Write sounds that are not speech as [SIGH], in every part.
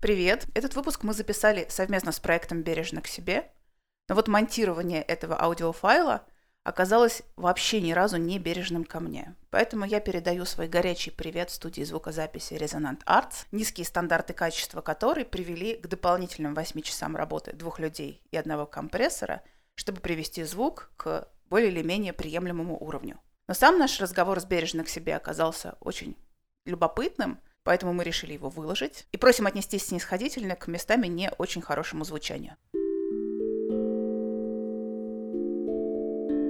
Привет! Этот выпуск мы записали совместно с проектом «Бережно к себе», но вот монтирование этого аудиофайла оказалось вообще ни разу не бережным ко мне. Поэтому я передаю свой горячий привет студии звукозаписи Resonant Arts, низкие стандарты качества которой привели к дополнительным 8 часам работы двух людей и одного компрессора, чтобы привести звук к более или менее приемлемому уровню. Но сам наш разговор с бережно к себе оказался очень любопытным – поэтому мы решили его выложить и просим отнестись снисходительно к местами не очень хорошему звучанию.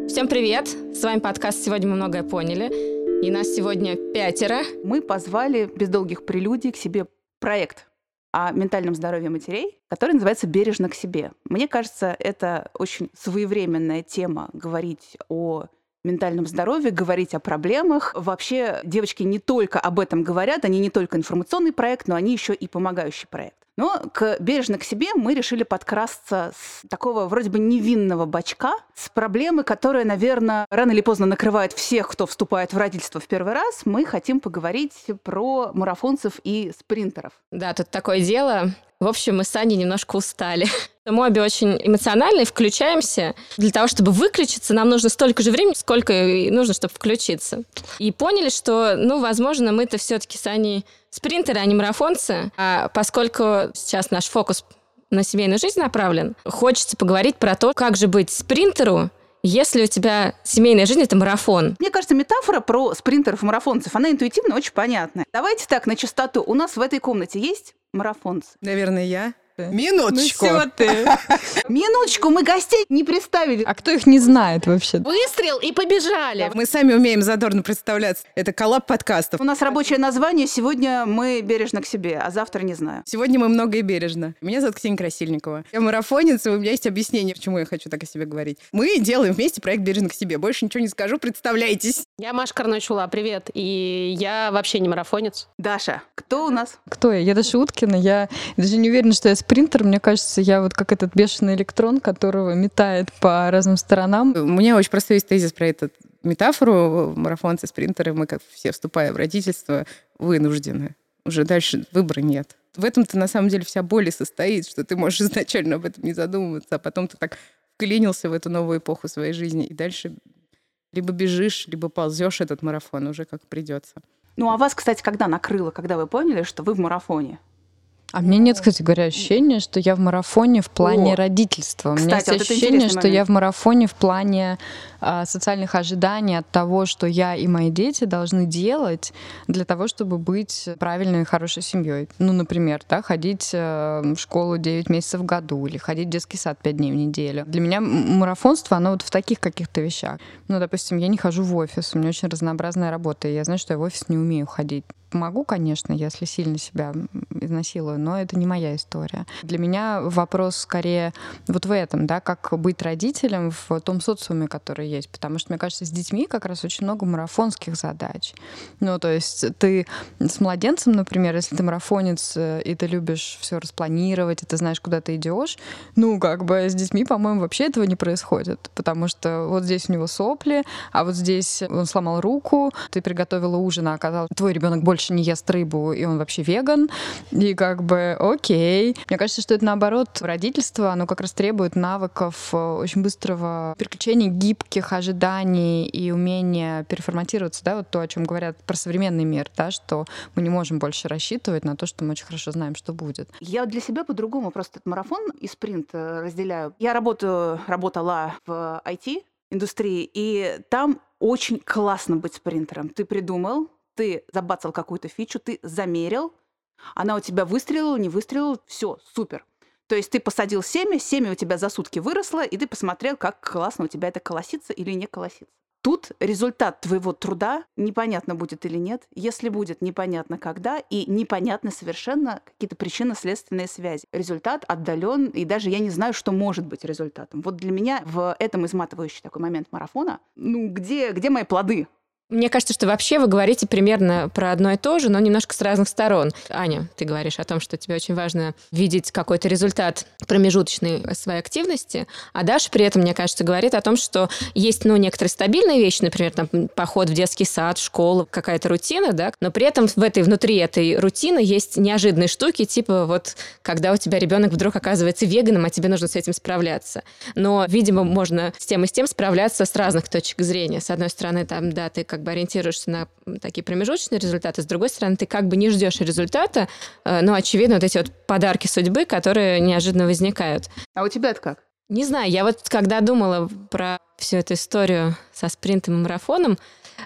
Всем привет! С вами подкаст «Сегодня мы многое поняли». И нас сегодня пятеро. Мы позвали без долгих прелюдий к себе проект о ментальном здоровье матерей, который называется «Бережно к себе». Мне кажется, это очень своевременная тема говорить о ментальном здоровье, говорить о проблемах. Вообще девочки не только об этом говорят, они не только информационный проект, но они еще и помогающий проект. Но к, бережно к себе мы решили подкрасться с такого вроде бы невинного бачка, с проблемы, которая, наверное, рано или поздно накрывает всех, кто вступает в родительство в первый раз. Мы хотим поговорить про марафонцев и спринтеров. Да, тут такое дело. В общем, мы с Аней немножко устали. Мы обе очень эмоциональные, включаемся. Для того, чтобы выключиться, нам нужно столько же времени, сколько и нужно, чтобы включиться. И поняли, что, ну, возможно, мы-то все-таки с Аней спринтеры, а не марафонцы. А поскольку сейчас наш фокус на семейную жизнь направлен, хочется поговорить про то, как же быть спринтеру, если у тебя семейная жизнь — это марафон. Мне кажется, метафора про спринтеров и марафонцев, она интуитивно очень понятная. Давайте так, на чистоту. У нас в этой комнате есть марафонцы? Наверное, я. Минуточку. Ну все ты. [LAUGHS] Минуточку, мы гостей не представили. А кто их не знает вообще? Выстрел и побежали. Мы сами умеем задорно представляться. Это коллаб подкастов. У нас рабочее название. Сегодня мы бережно к себе, а завтра не знаю. Сегодня мы много и бережно. Меня зовут Ксения Красильникова. Я марафонец, и у меня есть объяснение, почему я хочу так о себе говорить. Мы делаем вместе проект «Бережно к себе». Больше ничего не скажу, представляйтесь. Я Маша Карначула, привет. И я вообще не марафонец. Даша, кто у нас? Кто я? Я Даша Уткина. Я даже не уверена, что я спринтер, мне кажется, я вот как этот бешеный электрон, которого метает по разным сторонам. У меня очень простой есть тезис про этот метафору. Марафонцы, спринтеры, мы как все, вступая в родительство, вынуждены. Уже дальше выбора нет. В этом-то на самом деле вся боль и состоит, что ты можешь [LAUGHS] изначально об этом не задумываться, а потом ты так вклинился в эту новую эпоху своей жизни, и дальше либо бежишь, либо ползешь этот марафон уже как придется. Ну а вас, кстати, когда накрыло, когда вы поняли, что вы в марафоне? А мне нет, кстати говоря, ощущения, что я в марафоне в плане О, родительства. У меня есть вот ощущение, что я в марафоне в плане а, социальных ожиданий от того, что я и мои дети должны делать для того, чтобы быть правильной и хорошей семьей. Ну, например, да, ходить а, в школу 9 месяцев в году или ходить в детский сад 5 дней в неделю. Для меня марафонство, оно вот в таких каких-то вещах. Ну, допустим, я не хожу в офис, у меня очень разнообразная работа, и я знаю, что я в офис не умею ходить помогу, конечно, если сильно себя изнасилую, но это не моя история. Для меня вопрос скорее вот в этом, да, как быть родителем в том социуме, который есть, потому что, мне кажется, с детьми как раз очень много марафонских задач. Ну, то есть ты с младенцем, например, если ты марафонец, э, и ты любишь все распланировать, и ты знаешь, куда ты идешь, ну, как бы с детьми, по-моему, вообще этого не происходит, потому что вот здесь у него сопли, а вот здесь он сломал руку, ты приготовила ужин, а оказалось, твой ребенок больше больше не ест рыбу, и он вообще веган, и как бы окей. Мне кажется, что это наоборот, родительство, оно как раз требует навыков э, очень быстрого переключения гибких ожиданий и умения переформатироваться, да, вот то, о чем говорят про современный мир, да, что мы не можем больше рассчитывать на то, что мы очень хорошо знаем, что будет. Я для себя по-другому просто этот марафон и спринт э, разделяю. Я работаю, работала в IT, индустрии, и там очень классно быть спринтером. Ты придумал, ты забацал какую-то фичу, ты замерил, она у тебя выстрелила, не выстрелила, все, супер. То есть ты посадил семя, семя у тебя за сутки выросло, и ты посмотрел, как классно у тебя это колосится или не колосится. Тут результат твоего труда непонятно будет или нет. Если будет, непонятно когда, и непонятно совершенно какие-то причинно-следственные связи. Результат отдален, и даже я не знаю, что может быть результатом. Вот для меня в этом изматывающий такой момент марафона, ну где, где мои плоды? Мне кажется, что вообще вы говорите примерно про одно и то же, но немножко с разных сторон. Аня, ты говоришь о том, что тебе очень важно видеть какой-то результат промежуточной своей активности, а Даша при этом, мне кажется, говорит о том, что есть, ну, некоторые стабильные вещи, например, там, поход в детский сад, школу, какая-то рутина, да, но при этом в этой, внутри этой рутины есть неожиданные штуки, типа вот, когда у тебя ребенок вдруг оказывается веганом, а тебе нужно с этим справляться. Но, видимо, можно с тем и с тем справляться с разных точек зрения. С одной стороны, там, да, ты как бы ориентируешься на такие промежуточные результаты, с другой стороны, ты как бы не ждешь результата, э, но, очевидно, вот эти вот подарки судьбы, которые неожиданно возникают. А у тебя это как? Не знаю, я вот когда думала про всю эту историю со спринтом и марафоном,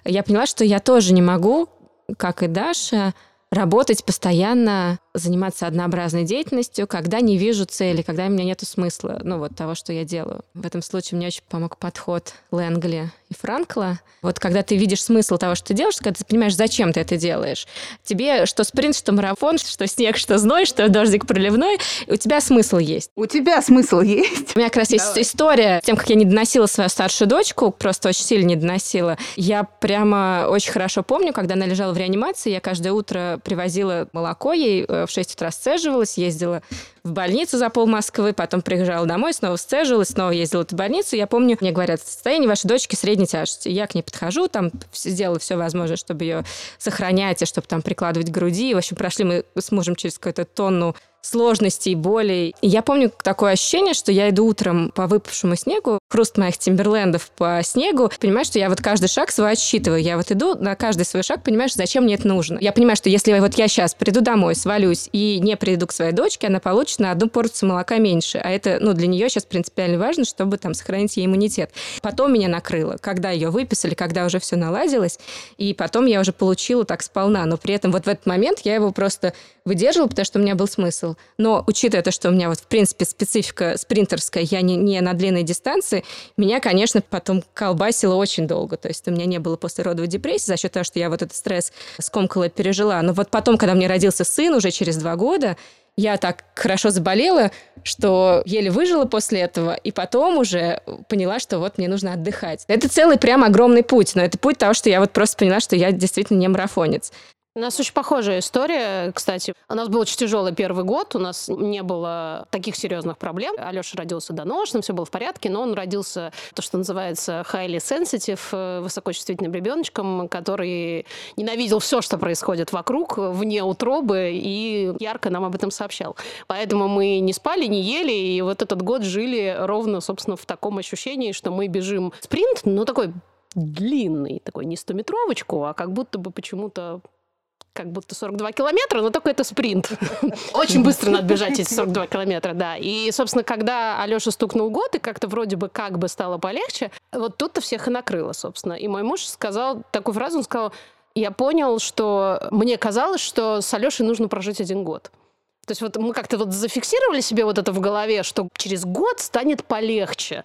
я поняла, что я тоже не могу, как и Даша, работать постоянно заниматься однообразной деятельностью, когда не вижу цели, когда у меня нет смысла, ну, вот того, что я делаю. В этом случае мне очень помог подход Лэнгли и Франкла. Вот когда ты видишь смысл того, что ты делаешь, когда ты понимаешь, зачем ты это делаешь. Тебе что спринт, что марафон, что снег, что зной, что дождик проливной, у тебя смысл есть. У тебя смысл есть. У меня как раз есть Давай. история, тем, как я не доносила свою старшую дочку, просто очень сильно не доносила. Я прямо очень хорошо помню, когда она лежала в реанимации, я каждое утро привозила молоко ей э, в 6 утра сцеживалась, ездила в больницу за пол Москвы, потом приезжала домой, снова сцежилась, снова ездила в больницу. Я помню, мне говорят, состояние вашей дочки средней тяжести. Я к ней подхожу, там сделала все возможное, чтобы ее сохранять, и чтобы там прикладывать к груди. В общем, прошли мы с мужем через какую-то тонну сложностей, болей. И я помню такое ощущение, что я иду утром по выпавшему снегу, хруст моих тимберлендов по снегу, понимаю, что я вот каждый шаг свой отсчитываю. Я вот иду на каждый свой шаг, понимаешь, зачем мне это нужно. Я понимаю, что если вот я сейчас приду домой, свалюсь и не приду к своей дочке, она получит на одну порцию молока меньше. А это, ну, для нее сейчас принципиально важно, чтобы там сохранить ей иммунитет. Потом меня накрыло, когда ее выписали, когда уже все наладилось, и потом я уже получила так сполна. Но при этом вот в этот момент я его просто выдерживала, потому что у меня был смысл. Но учитывая то, что у меня вот, в принципе, специфика спринтерская, я не, не на длинной дистанции, меня, конечно, потом колбасило очень долго. То есть у меня не было послеродовой депрессии за счет того, что я вот этот стресс скомкала пережила. Но вот потом, когда мне родился сын уже через два года, я так хорошо заболела, что еле выжила после этого, и потом уже поняла, что вот мне нужно отдыхать. Это целый прям огромный путь, но это путь того, что я вот просто поняла, что я действительно не марафонец. У нас очень похожая история, кстати. У нас был очень тяжелый первый год, у нас не было таких серьезных проблем. Алеша родился доношным, все было в порядке, но он родился, то, что называется, highly sensitive, э, высокочувствительным ребеночком, который ненавидел все, что происходит вокруг, вне утробы, и ярко нам об этом сообщал. Поэтому мы не спали, не ели, и вот этот год жили ровно, собственно, в таком ощущении, что мы бежим спринт, ну, такой длинный, такой не стометровочку, а как будто бы почему-то как будто 42 километра, но только это спринт. [LAUGHS] Очень быстро надо бежать эти 42 километра, да. И, собственно, когда Алёша стукнул год, и как-то вроде бы как бы стало полегче, вот тут-то всех и накрыло, собственно. И мой муж сказал такую фразу, он сказал, я понял, что мне казалось, что с Алёшей нужно прожить один год. То есть вот мы как-то вот зафиксировали себе вот это в голове, что через год станет полегче.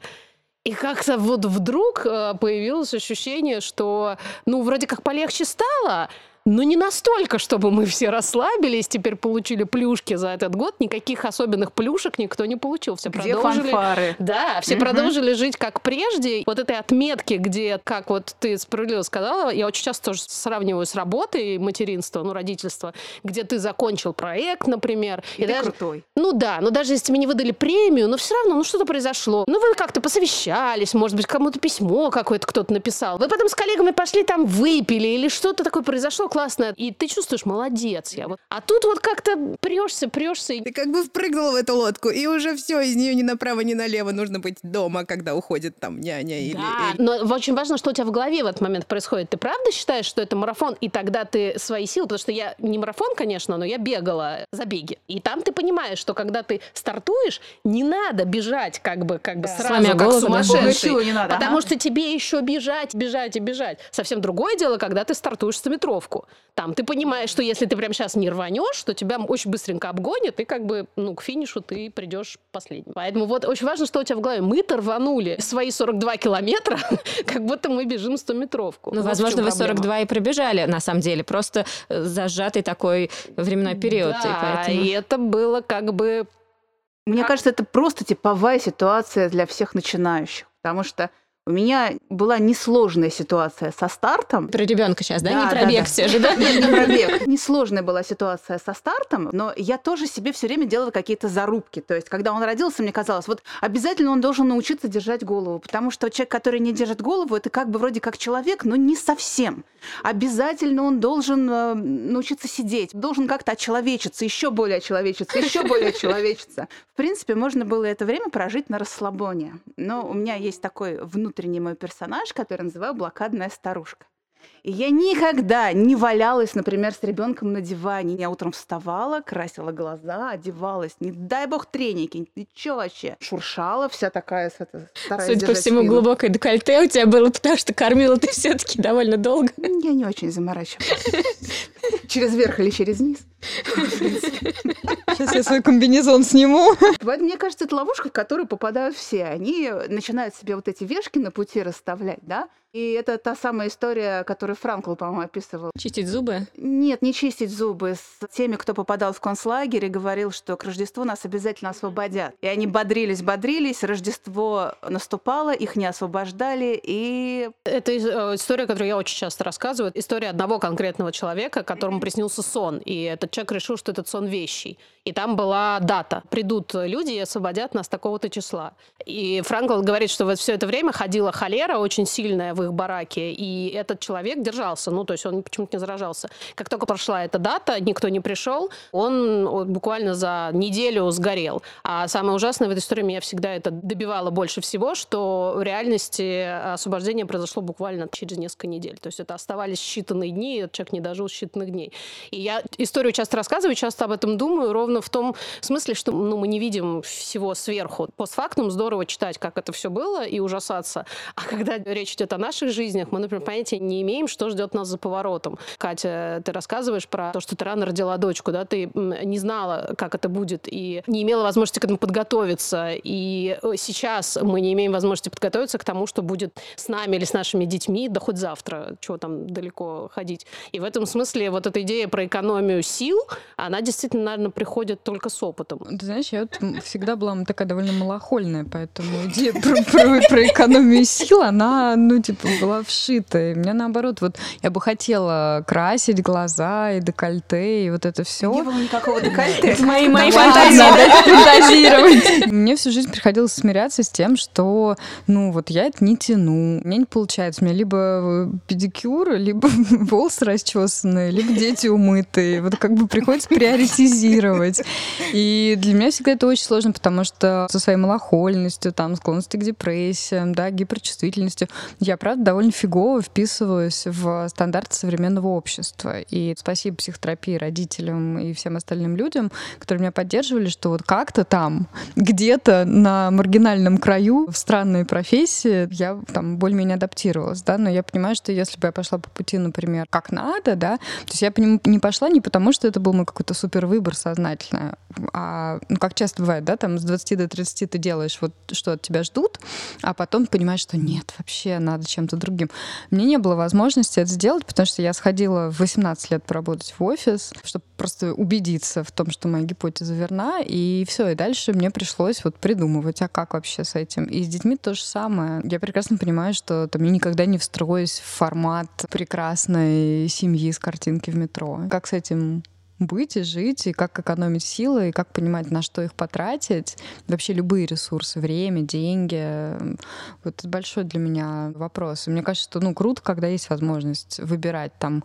И как-то вот вдруг э, появилось ощущение, что, ну, вроде как полегче стало, но не настолько, чтобы мы все расслабились, теперь получили плюшки за этот год. Никаких особенных плюшек никто не получил. Все где продолжили... фанфары? Да, все угу. продолжили жить как прежде. Вот этой отметки, где, как вот ты справедливо сказала, я очень часто тоже сравниваю с работой материнства, ну, родительства, где ты закончил проект, например. И, и ты даже... крутой. Ну да, но даже если тебе не выдали премию, но все равно, ну что-то произошло. Ну вы как-то посовещались, может быть, кому-то письмо какое-то кто-то написал. Вы потом с коллегами пошли там выпили или что-то такое произошло классная, и ты чувствуешь, молодец я. Вот. А тут вот как-то прешься, прешься. И... Ты как бы впрыгнула в эту лодку, и уже все, из нее ни направо, ни налево нужно быть дома, когда уходит там няня или... Да, но очень важно, что у тебя в голове в этот момент происходит. Ты правда считаешь, что это марафон, и тогда ты свои силы, потому что я не марафон, конечно, но я бегала забеги. И там ты понимаешь, что когда ты стартуешь, не надо бежать как бы, как бы да. сразу, как сумасшедший. Не надо, потому ага. что тебе еще бежать, бежать и бежать. Совсем другое дело, когда ты стартуешь стометровку. Там ты понимаешь, что если ты прямо сейчас не рванешь, то тебя очень быстренько обгонят, и как бы, ну, к финишу ты придешь последним. Поэтому вот очень важно, что у тебя в голове. Мы-то рванули свои 42 километра, [LAUGHS] как будто мы бежим 100-метровку. Ну, вот возможно, вы 42 и пробежали, на самом деле. Просто э, зажатый такой временной период. Да, и, поэтому... и это было как бы... Мне как... кажется, это просто типовая ситуация для всех начинающих, потому что У меня была несложная ситуация со стартом. Про ребенка сейчас, да? да не про да, бег да. все же, да? Не про бег. Несложная была ситуация со стартом, но я тоже себе все время делала какие-то зарубки. То есть, когда он родился, мне казалось, вот обязательно он должен научиться держать голову, потому что человек, который не держит голову, это как бы вроде как человек, но не совсем. Обязательно он должен э, научиться сидеть, должен как-то очеловечиться, еще более очеловечиться, еще более очеловечиться. В принципе, можно было это время прожить на расслабоне. Но у меня есть такой внутренний внутренний мой персонаж, который называю блокадная старушка. И я никогда не валялась, например, с ребенком на диване. Я утром вставала, красила глаза, одевалась. Не дай бог треники. Ты чё вообще? Шуршала вся такая, это, Судя по всему, спину. глубокое декольте у тебя было, потому что кормила ты все таки довольно долго. Я не очень заморачивалась. [LAUGHS] Через верх или через низ. Сейчас я свой комбинезон сниму. Мне кажется, это ловушка, в которую попадают все. Они начинают себе вот эти вешки на пути расставлять, да? И это та самая история, которую Франкл, по-моему, описывал. Чистить зубы? Нет, не чистить зубы. С теми, кто попадал в концлагерь и говорил, что к Рождеству нас обязательно освободят. И они бодрились, бодрились, Рождество наступало, их не освобождали, и... Это э, история, которую я очень часто рассказываю. История одного конкретного человека, которому приснился сон. И этот человек решил, что этот сон вещий. И там была дата. Придут люди и освободят нас такого-то числа. И Франкл говорит, что вот все это время ходила холера очень сильная в их бараке, и этот человек держался, ну, то есть он почему-то не заражался. Как только прошла эта дата, никто не пришел, он буквально за неделю сгорел. А самое ужасное в этой истории меня всегда это добивало больше всего, что в реальности освобождение произошло буквально через несколько недель. То есть это оставались считанные дни, этот человек не дожил считанных дней. И я историю часто рассказываю, часто об этом думаю, ровно в том смысле, что ну, мы не видим всего сверху. Постфактум здорово читать, как это все было, и ужасаться. А когда речь идет о наших жизнях, мы, например, понятия не имеем, что ждет нас за поворотом. Катя, ты рассказываешь про то, что ты рано родила дочку, да, ты не знала, как это будет, и не имела возможности к этому подготовиться. И э, сейчас мы не имеем возможности подготовиться к тому, что будет с нами или с нашими детьми, да хоть завтра, чего там далеко ходить. И в этом смысле вот эта идея про экономию сил, она действительно, наверное, приходит только с опытом. Ты знаешь, я вот всегда была такая довольно малохольная, поэтому идея про, про, про экономию сил, она, ну, типа, была вшита. И мне наоборот, вот я бы хотела красить глаза и декольте, и вот это все. Не было никакого декольте. Это мои, мои фантазии. фантазировать. Мне всю жизнь приходилось смиряться с тем, что, ну, вот я это не тяну. У меня не получается. У меня либо педикюр, либо волосы расчесанные, либо [LAUGHS] дети умытые. Вот как бы приходится приоритизировать. И для меня всегда это очень сложно, потому что со своей малохольностью, там, склонностью к депрессиям, да, гиперчувствительностью, я, правда, довольно фигово вписываюсь в стандарты современного общества. И спасибо психотерапии, родителям и всем остальным людям, которые меня поддерживали, что вот как-то там, где-то на маргинальном краю, в странной профессии, я там более-менее адаптировалась, да, но я понимаю, что если бы я пошла по пути, например, как надо, да, то есть я по нему не пошла не потому, что это был мой какой-то супер выбор сознательный, а, ну, как часто бывает, да, там с 20 до 30 ты делаешь вот, что от тебя ждут, а потом понимаешь, что нет, вообще надо чем-то другим. Мне не было возможности это сделать, потому что я сходила в 18 лет поработать в офис, чтобы просто убедиться в том, что моя гипотеза верна, и все, и дальше мне пришлось вот придумывать, а как вообще с этим. И с детьми то же самое. Я прекрасно понимаю, что там я никогда не встроюсь в формат прекрасной семьи с картинки в метро. Как с этим быть и жить, и как экономить силы, и как понимать, на что их потратить. Вообще любые ресурсы, время, деньги. Вот это большой для меня вопрос. И мне кажется, что ну, круто, когда есть возможность выбирать там,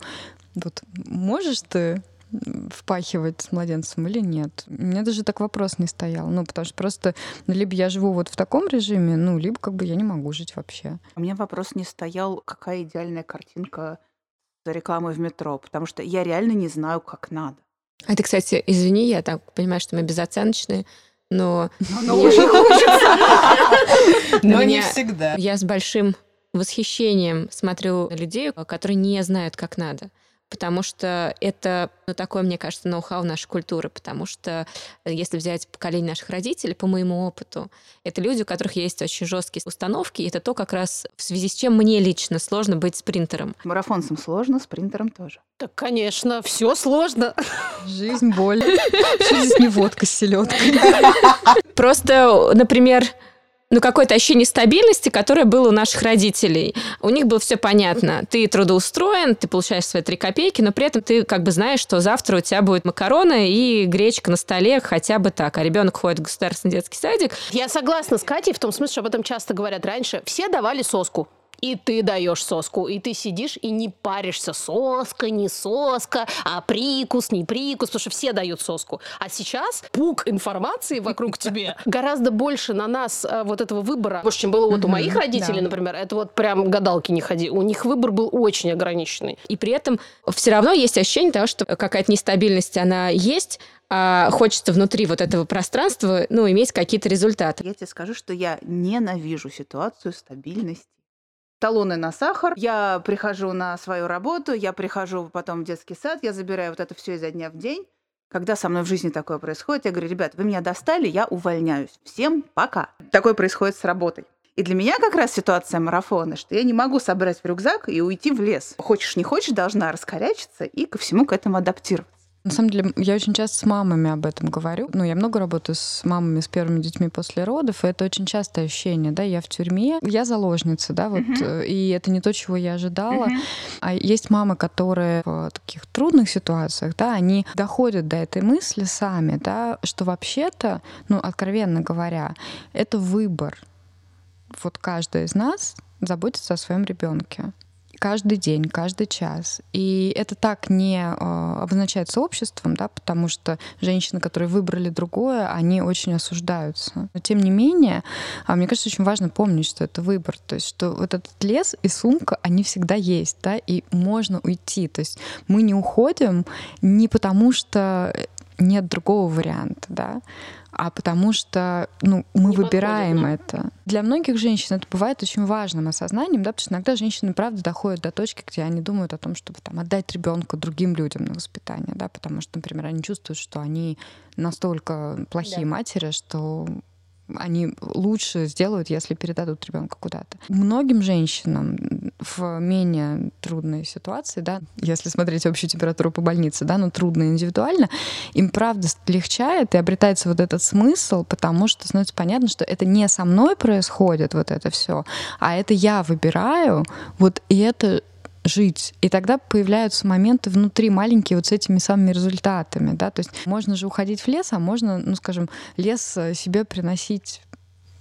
вот можешь ты впахивать с младенцем или нет. У меня даже так вопрос не стоял. Ну, потому что просто ну, либо я живу вот в таком режиме, ну, либо как бы я не могу жить вообще. У меня вопрос не стоял, какая идеальная картинка за рекламой в метро, потому что я реально не знаю, как надо. А это, кстати, извини, я так понимаю, что мы безоценочные, но... [LAUGHS] Но [LAUGHS] хочется. Но не всегда. Я с большим восхищением смотрю на людей, которые не знают, как надо потому что это ну, такое, мне кажется, ноу-хау нашей культуры, потому что э, если взять поколение наших родителей, по моему опыту, это люди, у которых есть очень жесткие установки, и это то как раз в связи с чем мне лично сложно быть спринтером. Марафонцам сложно, спринтером тоже. Так, конечно, все сложно. Жизнь, боль. [LAUGHS] Что здесь не водка с селедкой? Просто, например, ну, какое-то ощущение стабильности, которое было у наших родителей. У них было все понятно. Ты трудоустроен, ты получаешь свои три копейки, но при этом ты как бы знаешь, что завтра у тебя будет макароны и гречка на столе хотя бы так, а ребенок ходит в государственный детский садик. Я согласна с Катей в том смысле, что об этом часто говорят раньше. Все давали соску и ты даешь соску, и ты сидишь и не паришься, соска, не соска, а прикус, не прикус, потому что все дают соску. А сейчас пук информации вокруг тебе [LAUGHS] гораздо больше на нас э, вот этого выбора, больше, чем было вот у моих родителей, например, это вот прям гадалки не ходи. У них выбор был очень ограниченный. И при этом все равно есть ощущение того, что какая-то нестабильность, она есть, а хочется внутри вот этого пространства, ну, иметь какие-то результаты. Я тебе скажу, что я ненавижу ситуацию стабильности талоны на сахар. Я прихожу на свою работу, я прихожу потом в детский сад, я забираю вот это все изо дня в день. Когда со мной в жизни такое происходит, я говорю, ребят, вы меня достали, я увольняюсь. Всем пока. Такое происходит с работой. И для меня как раз ситуация марафона, что я не могу собрать в рюкзак и уйти в лес. Хочешь, не хочешь, должна раскорячиться и ко всему к этому адаптироваться. На самом деле, я очень часто с мамами об этом говорю. Ну, я много работаю с мамами, с первыми детьми после родов, и это очень частое ощущение, да, я в тюрьме, я заложница, да, вот, uh-huh. и это не то, чего я ожидала. Uh-huh. А есть мамы, которые в таких трудных ситуациях, да, они доходят до этой мысли сами, да, что вообще-то, ну, откровенно говоря, это выбор. Вот каждый из нас заботится о своем ребенке каждый день, каждый час. И это так не э, обозначается обществом, да, потому что женщины, которые выбрали другое, они очень осуждаются. Но тем не менее, э, мне кажется, очень важно помнить, что это выбор, то есть что вот этот лес и сумка, они всегда есть, да, и можно уйти. То есть мы не уходим не потому, что нет другого варианта, да, а потому что ну, мы не выбираем подходит, это. Для многих женщин это бывает очень важным осознанием, да, потому что иногда женщины, правда, доходят до точки, где они думают о том, чтобы там, отдать ребенка другим людям на воспитание, да, потому что, например, они чувствуют, что они настолько плохие да. матери, что они лучше сделают, если передадут ребенка куда-то. Многим женщинам в менее трудной ситуации, да, если смотреть общую температуру по больнице, да, но трудно индивидуально, им правда легчает и обретается вот этот смысл, потому что становится понятно, что это не со мной происходит вот это все, а это я выбираю, вот и это жить. И тогда появляются моменты внутри маленькие вот с этими самыми результатами, да, то есть можно же уходить в лес, а можно, ну, скажем, лес э, себе приносить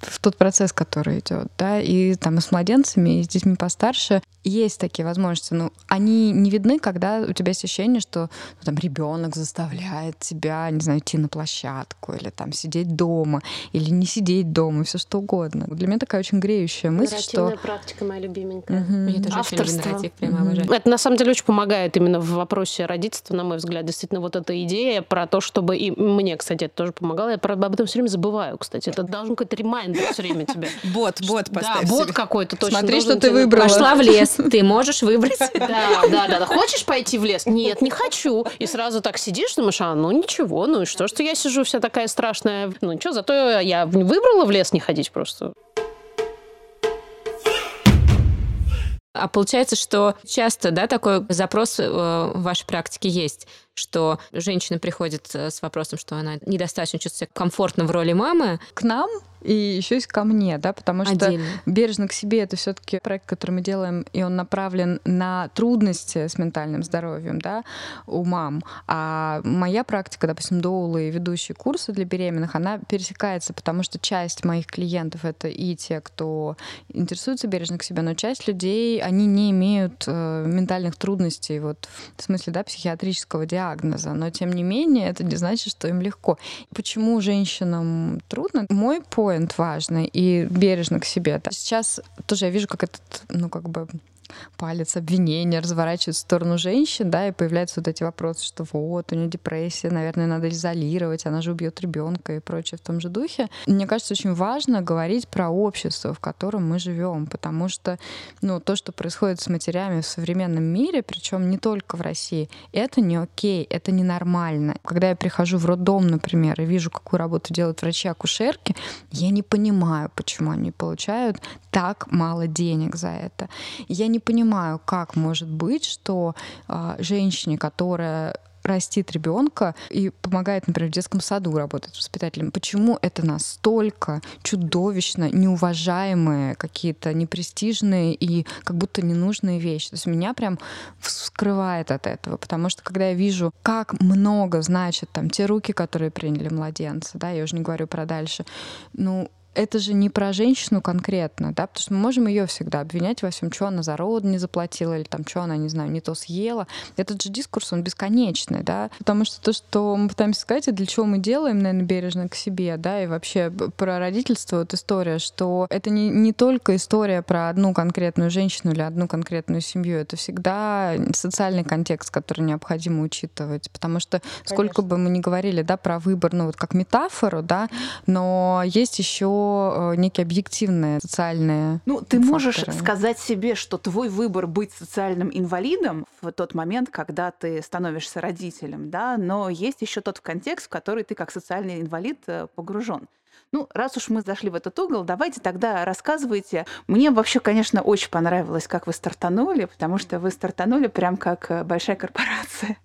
в тот процесс, который идет, да, и там и с младенцами, и с детьми постарше есть такие возможности, но они не видны, когда у тебя есть ощущение, что ну, там ребенок заставляет тебя, не знаю, идти на площадку или там сидеть дома, или не сидеть дома, все что угодно. Для меня такая очень греющая мысль, что... практика моя любименькая. Угу. Мне тоже Авторство. очень прямо угу. Это на самом деле очень помогает именно в вопросе родительства, на мой взгляд. Действительно, вот эта идея про то, чтобы... И мне, кстати, это тоже помогало. Я об этом все время забываю, кстати. Это должен какой-то reminder все время тебе. Бот, бот поставь Да, бот какой-то точно. Смотри, что ты выбрала. Пошла в лес, [LAUGHS] ты можешь выбрать. Да, да, да. Хочешь пойти в лес? Нет, не хочу. И сразу так сидишь, думаешь, а, ну ничего, ну и что, что я сижу вся такая страшная. Ну ничего, зато я выбрала в лес не ходить просто. А получается, что часто, да, такой запрос э, в вашей практике есть, что женщина приходит э, с вопросом, что она недостаточно чувствует себя комфортно в роли мамы. К нам и еще есть ко мне, да, потому что Отдельно. бережно к себе это все-таки проект, который мы делаем, и он направлен на трудности с ментальным здоровьем, да, у мам. А моя практика, допустим, доулы и ведущие курсы для беременных, она пересекается, потому что часть моих клиентов это и те, кто интересуется бережно к себе, но часть людей, они не имеют э, ментальных трудностей, вот в смысле, да, психиатрического диагноза, но тем не менее это не значит, что им легко. Почему женщинам трудно? Мой поинт важный и бережно к себе. Сейчас тоже я вижу, как этот, ну, как бы палец обвинения разворачивают в сторону женщин, да, и появляются вот эти вопросы, что вот, у нее депрессия, наверное, надо изолировать, она же убьет ребенка и прочее в том же духе. Мне кажется, очень важно говорить про общество, в котором мы живем, потому что, ну, то, что происходит с матерями в современном мире, причем не только в России, это не окей, это ненормально. Когда я прихожу в роддом, например, и вижу, какую работу делают врачи-акушерки, я не понимаю, почему они получают так мало денег за это. Я не понимаю, как может быть, что э, женщине, которая растит ребенка и помогает, например, в детском саду работать воспитателем, почему это настолько чудовищно неуважаемые, какие-то непрестижные и как будто ненужные вещи. То есть меня прям вскрывает от этого, потому что когда я вижу, как много значит там те руки, которые приняли младенца, да, я уже не говорю про дальше, ну, это же не про женщину конкретно, да, потому что мы можем ее всегда обвинять во всем, что она за род не заплатила или там, что она, не знаю, не то съела. Этот же дискурс, он бесконечный, да, потому что то, что мы пытаемся сказать, и для чего мы делаем, наверное, бережно к себе, да, и вообще про родительство вот история, что это не, не только история про одну конкретную женщину или одну конкретную семью, это всегда социальный контекст, который необходимо учитывать, потому что Конечно. сколько бы мы ни говорили, да, про выбор, ну вот как метафору, да, но есть еще про э, некие объективные социальные Ну, ты факторы. можешь сказать себе, что твой выбор быть социальным инвалидом в тот момент, когда ты становишься родителем, да, но есть еще тот контекст, в который ты как социальный инвалид э, погружен. Ну, раз уж мы зашли в этот угол, давайте тогда рассказывайте. Мне вообще, конечно, очень понравилось, как вы стартанули, потому что вы стартанули прям как э, большая корпорация.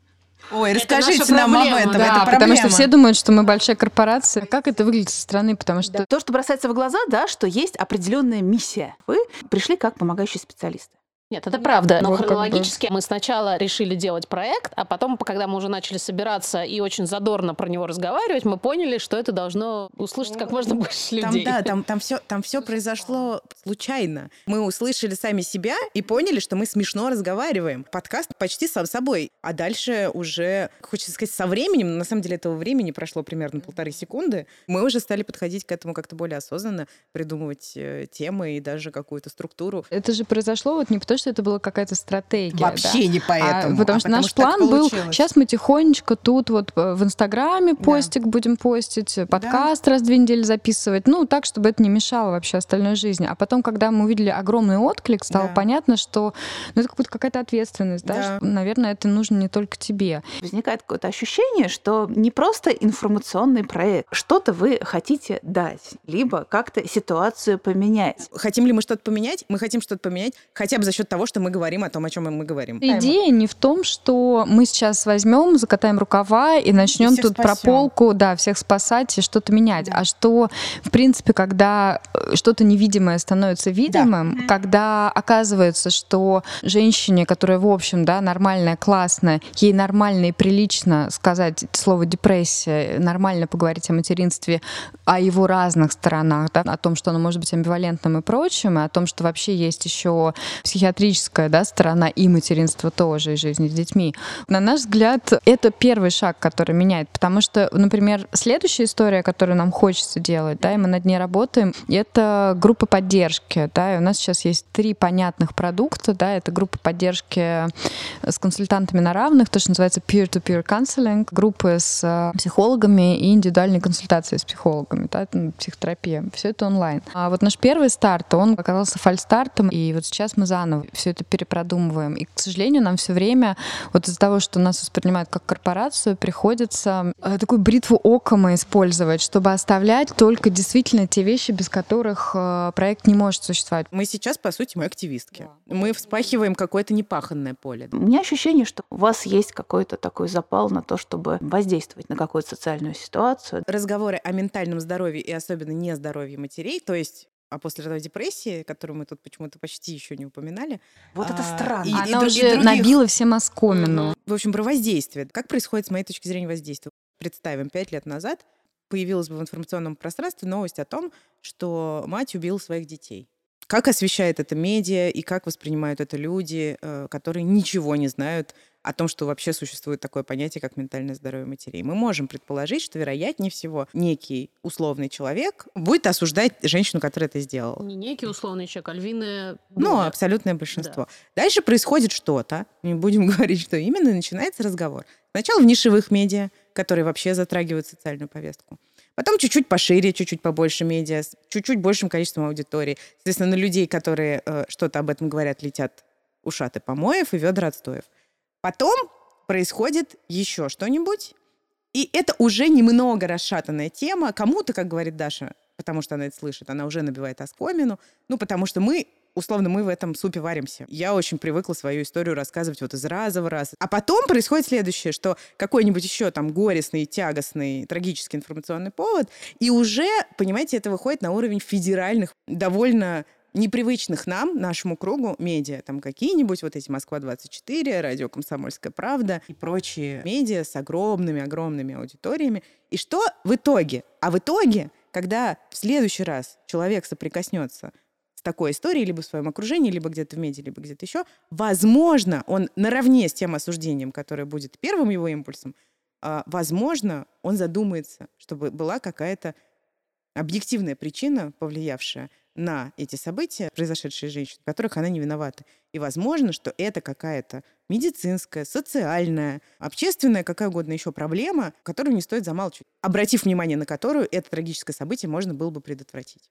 Ой, расскажите нам об этом. Да, это потому что все думают, что мы большая корпорация. Как это выглядит со стороны? Потому что... Да. То, что бросается в глаза, да, что есть определенная миссия. Вы пришли как помогающие специалисты. Нет, это правда. Но ну, хронологически как бы... мы сначала решили делать проект, а потом, когда мы уже начали собираться и очень задорно про него разговаривать, мы поняли, что это должно услышать как можно больше людей. Там, да, там, там все там все произошло случайно. Мы услышали сами себя и поняли, что мы смешно разговариваем. Подкаст почти сам собой. А дальше уже, хочется сказать, со временем, но на самом деле этого времени прошло примерно полторы секунды, мы уже стали подходить к этому как-то более осознанно, придумывать э, темы и даже какую-то структуру. Это же произошло вот не потому, что это была какая-то стратегия. Вообще да? не поэтому. А, потому а что потому наш что план был, сейчас мы тихонечко тут вот э, в Инстаграме да. постик будем постить, подкаст да. раз в две недели записывать, ну, так, чтобы это не мешало вообще остальной жизни. А потом, когда мы увидели огромный отклик, стало да. понятно, что ну, это какая-то ответственность, да, да. Что, наверное, это нужно не только тебе. Возникает какое-то ощущение, что не просто информационный проект, что-то вы хотите дать, либо как-то ситуацию поменять. Хотим ли мы что-то поменять? Мы хотим что-то поменять хотя бы за счет счет того, что мы говорим о том, о чем мы говорим. Идея не в том, что мы сейчас возьмем, закатаем рукава и начнем и тут спасем. про полку, да, всех спасать и что-то менять, да. а что, в принципе, когда э, что-то невидимое становится видимым, да. когда оказывается, что женщине, которая, в общем, да, нормальная, классная, ей нормально и прилично сказать слово депрессия, нормально поговорить о материнстве, о его разных сторонах, да, о том, что оно может быть амбивалентным и прочим, и о том, что вообще есть еще психиатрия психиатрическая да, сторона и материнство тоже, и жизни с детьми. На наш взгляд, это первый шаг, который меняет, потому что, например, следующая история, которую нам хочется делать, да, и мы над ней работаем, это группа поддержки, да, и у нас сейчас есть три понятных продукта, да, это группа поддержки с консультантами на равных, то, что называется peer-to-peer counseling, группы с э, психологами и индивидуальные консультации с психологами, да, психотерапия. Все это онлайн. А вот наш первый старт, он оказался фальстартом, и вот сейчас мы заново все это перепродумываем. И, к сожалению, нам все время, вот из-за того, что нас воспринимают как корпорацию, приходится э, такую бритву окома использовать, чтобы оставлять только действительно те вещи, без которых э, проект не может существовать. Мы сейчас, по сути, мы активистки. Да. Мы вспахиваем какое-то непаханное поле. У меня ощущение, что у вас есть какой-то такой запал на то, чтобы воздействовать на какую-то социальную ситуацию. Разговоры о ментальном здоровье и особенно нездоровье матерей, то есть а после родовой депрессии, которую мы тут почему-то почти еще не упоминали. Вот это а, странно. И, Она и, уже и других... набила всем оскомину. В общем, про воздействие. Как происходит, с моей точки зрения, воздействие? Представим, пять лет назад появилась бы в информационном пространстве новость о том, что мать убила своих детей. Как освещает это медиа и как воспринимают это люди, э, которые ничего не знают о том, что вообще существует такое понятие, как ментальное здоровье матерей. Мы можем предположить, что, вероятнее всего, некий условный человек будет осуждать женщину, которая это сделала. Не некий условный человек, а львиное... Ну, абсолютное большинство. Да. Дальше происходит что-то, не будем [LAUGHS] говорить, что именно, начинается разговор. Сначала в нишевых медиа, которые вообще затрагивают социальную повестку. Потом чуть-чуть пошире, чуть-чуть побольше медиа, с чуть-чуть большим количеством аудитории. Соответственно, на людей, которые э, что-то об этом говорят, летят ушаты помоев и ведра отстоев. Потом происходит еще что-нибудь, и это уже немного расшатанная тема. Кому-то, как говорит Даша, потому что она это слышит, она уже набивает оскомину, ну, потому что мы условно, мы в этом супе варимся. Я очень привыкла свою историю рассказывать вот из раза в раз. А потом происходит следующее, что какой-нибудь еще там горестный, тягостный, трагический информационный повод, и уже, понимаете, это выходит на уровень федеральных, довольно непривычных нам, нашему кругу, медиа, там какие-нибудь вот эти «Москва-24», «Радио Комсомольская правда» и прочие медиа с огромными-огромными аудиториями. И что в итоге? А в итоге, когда в следующий раз человек соприкоснется с такой историей либо в своем окружении, либо где-то в медиа, либо где-то еще, возможно, он наравне с тем осуждением, которое будет первым его импульсом, а, возможно, он задумается, чтобы была какая-то объективная причина, повлиявшая на эти события, произошедшие с женщиной, в которых она не виновата. И возможно, что это какая-то медицинская, социальная, общественная, какая угодно еще проблема, которую не стоит замалчивать, обратив внимание на которую это трагическое событие можно было бы предотвратить.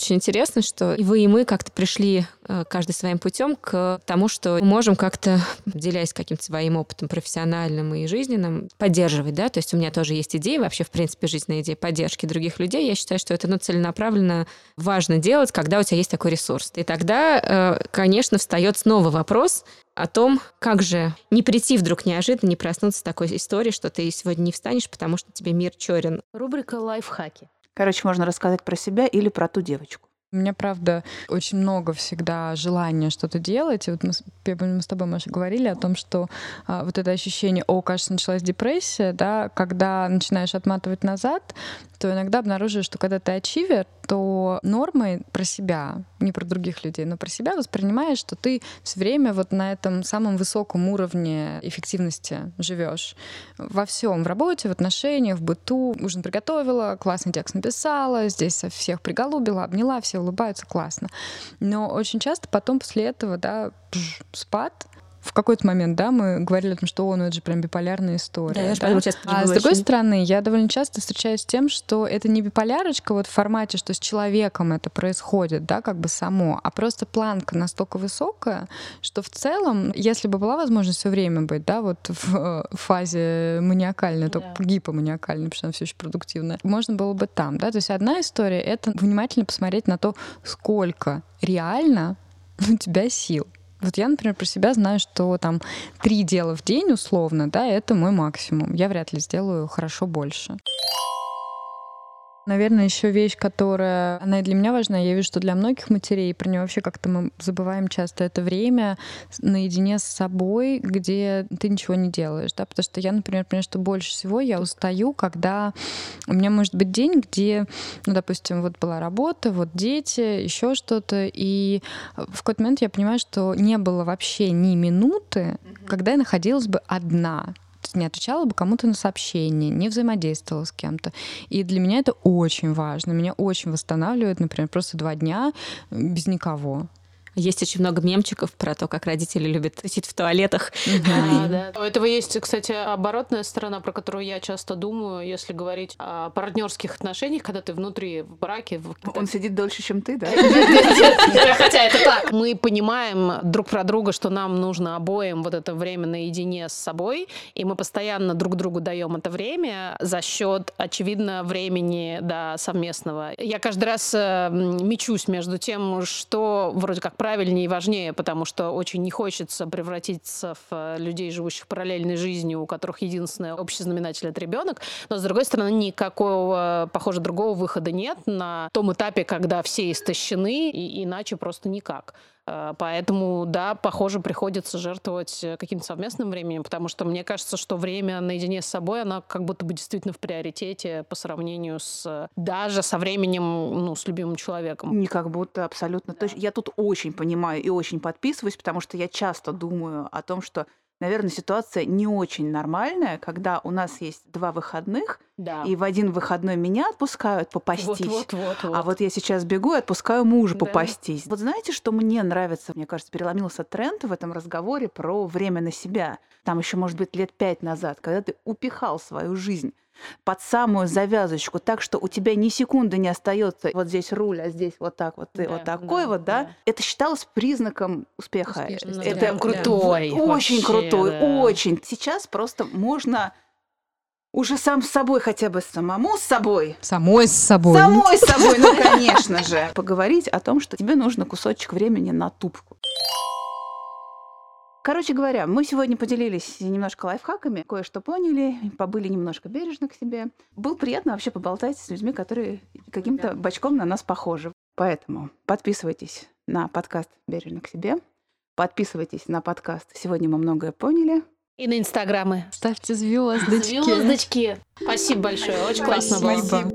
Очень интересно, что и вы, и мы как-то пришли э, каждый своим путем к тому, что мы можем как-то, делясь каким-то своим опытом профессиональным и жизненным, поддерживать, да, то есть у меня тоже есть идеи, вообще, в принципе, жизненная идея поддержки других людей. Я считаю, что это, ну, целенаправленно важно делать, когда у тебя есть такой ресурс. И тогда, э, конечно, встает снова вопрос о том, как же не прийти вдруг неожиданно, не проснуться такой историей, что ты сегодня не встанешь, потому что тебе мир черен. Рубрика «Лайфхаки». Короче, можно рассказать про себя или про ту девочку. У меня, правда, очень много всегда желания что-то делать. И вот мы, мы с тобой, Маша, говорили о том, что а, вот это ощущение, о, кажется, началась депрессия, да, когда начинаешь отматывать назад, то иногда обнаруживаешь, что когда ты ачивер, то нормой про себя, не про других людей, но про себя воспринимаешь, что ты все время вот на этом самом высоком уровне эффективности живешь. Во всем, в работе, в отношениях, в быту. Ужин приготовила, классный текст написала, здесь всех приголубила, обняла, все улыбаются, классно. Но очень часто потом после этого, да, спад, в какой-то момент, да, мы говорили о том, что, о, ну это же прям биполярная история. Да, я да? Подумала, а с другой стороны, я довольно часто встречаюсь с тем, что это не биполярочка вот в формате, что с человеком это происходит, да, как бы само, а просто планка настолько высокая, что в целом, если бы была возможность все время быть, да, вот в э, фазе маниакальной, да. только гипоманиакальной, потому что она все еще продуктивная, можно было бы там, да, то есть одна история — это внимательно посмотреть на то, сколько реально [LAUGHS] у тебя сил. Вот я, например, про себя знаю, что там три дела в день условно, да, это мой максимум. Я вряд ли сделаю хорошо больше. Наверное, еще вещь, которая, она и для меня важна, я вижу, что для многих матерей, про нее вообще как-то мы забываем часто, это время наедине с собой, где ты ничего не делаешь, да, потому что я, например, понимаю, что больше всего я устаю, когда у меня может быть день, где, ну, допустим, вот была работа, вот дети, еще что-то, и в какой-то момент я понимаю, что не было вообще ни минуты, когда я находилась бы одна, не отвечала бы кому-то на сообщение, не взаимодействовала с кем-то. И для меня это очень важно. Меня очень восстанавливает, например, просто два дня без никого. Есть очень много мемчиков про то, как родители любят сидеть в туалетах. [LAUGHS] Да, да. У этого есть, кстати, оборотная сторона, про которую я часто думаю, если говорить о партнерских отношениях, когда ты внутри в браке. Он сидит дольше, чем ты, [LAUGHS] да? Хотя это так. Мы понимаем друг про друга, что нам нужно обоим вот это время наедине с собой, и мы постоянно друг другу даем это время за счет, очевидно, времени да, совместного. Я каждый раз э, мечусь между тем, что вроде как правильнее и важнее, потому что очень не хочется превратиться в э, людей, живущих параллельной жизнью, у которых единственный общий знаменатель — это ребенок. Но, с другой стороны, никакого, похоже, другого выхода нет на том этапе, когда все истощены, и иначе просто никак. Э, поэтому, да, похоже, приходится жертвовать э, каким-то совместным временем, потому что мне кажется, что время наедине с собой, оно как будто бы действительно в приоритете по сравнению с даже со временем, ну, с любимым человеком. Не как будто, абсолютно да. точно. Я тут очень понимаю и очень подписываюсь, потому что я часто думаю о том, что наверное, ситуация не очень нормальная, когда у нас есть два выходных, да. и в один выходной меня отпускают попастись. Вот, вот, вот, вот. А вот я сейчас бегу и отпускаю мужа да. попастись. Вот знаете, что мне нравится? Мне кажется, переломился тренд в этом разговоре про время на себя. Там еще, может быть, лет пять назад, когда ты упихал свою жизнь под самую завязочку, так что у тебя ни секунды не остается вот здесь руль, а здесь вот так вот ты да, вот такой да, вот, да? да, это считалось признаком успеха. Успешности. Это да, крутой. Очень вообще, крутой, да. очень. Сейчас просто можно уже сам с собой хотя бы самому с собой. Самой с собой. Самой с собой, ну, [LAUGHS] конечно же. Поговорить о том, что тебе нужно кусочек времени на тупку. Короче говоря, мы сегодня поделились немножко лайфхаками, кое-что поняли, побыли немножко бережно к себе. Было приятно вообще поболтать с людьми, которые каким-то бочком на нас похожи. Поэтому подписывайтесь на подкаст «Бережно к себе». Подписывайтесь на подкаст «Сегодня мы многое поняли». И на инстаграмы. Ставьте звездочки. Звездочки. Спасибо большое. Очень классно было.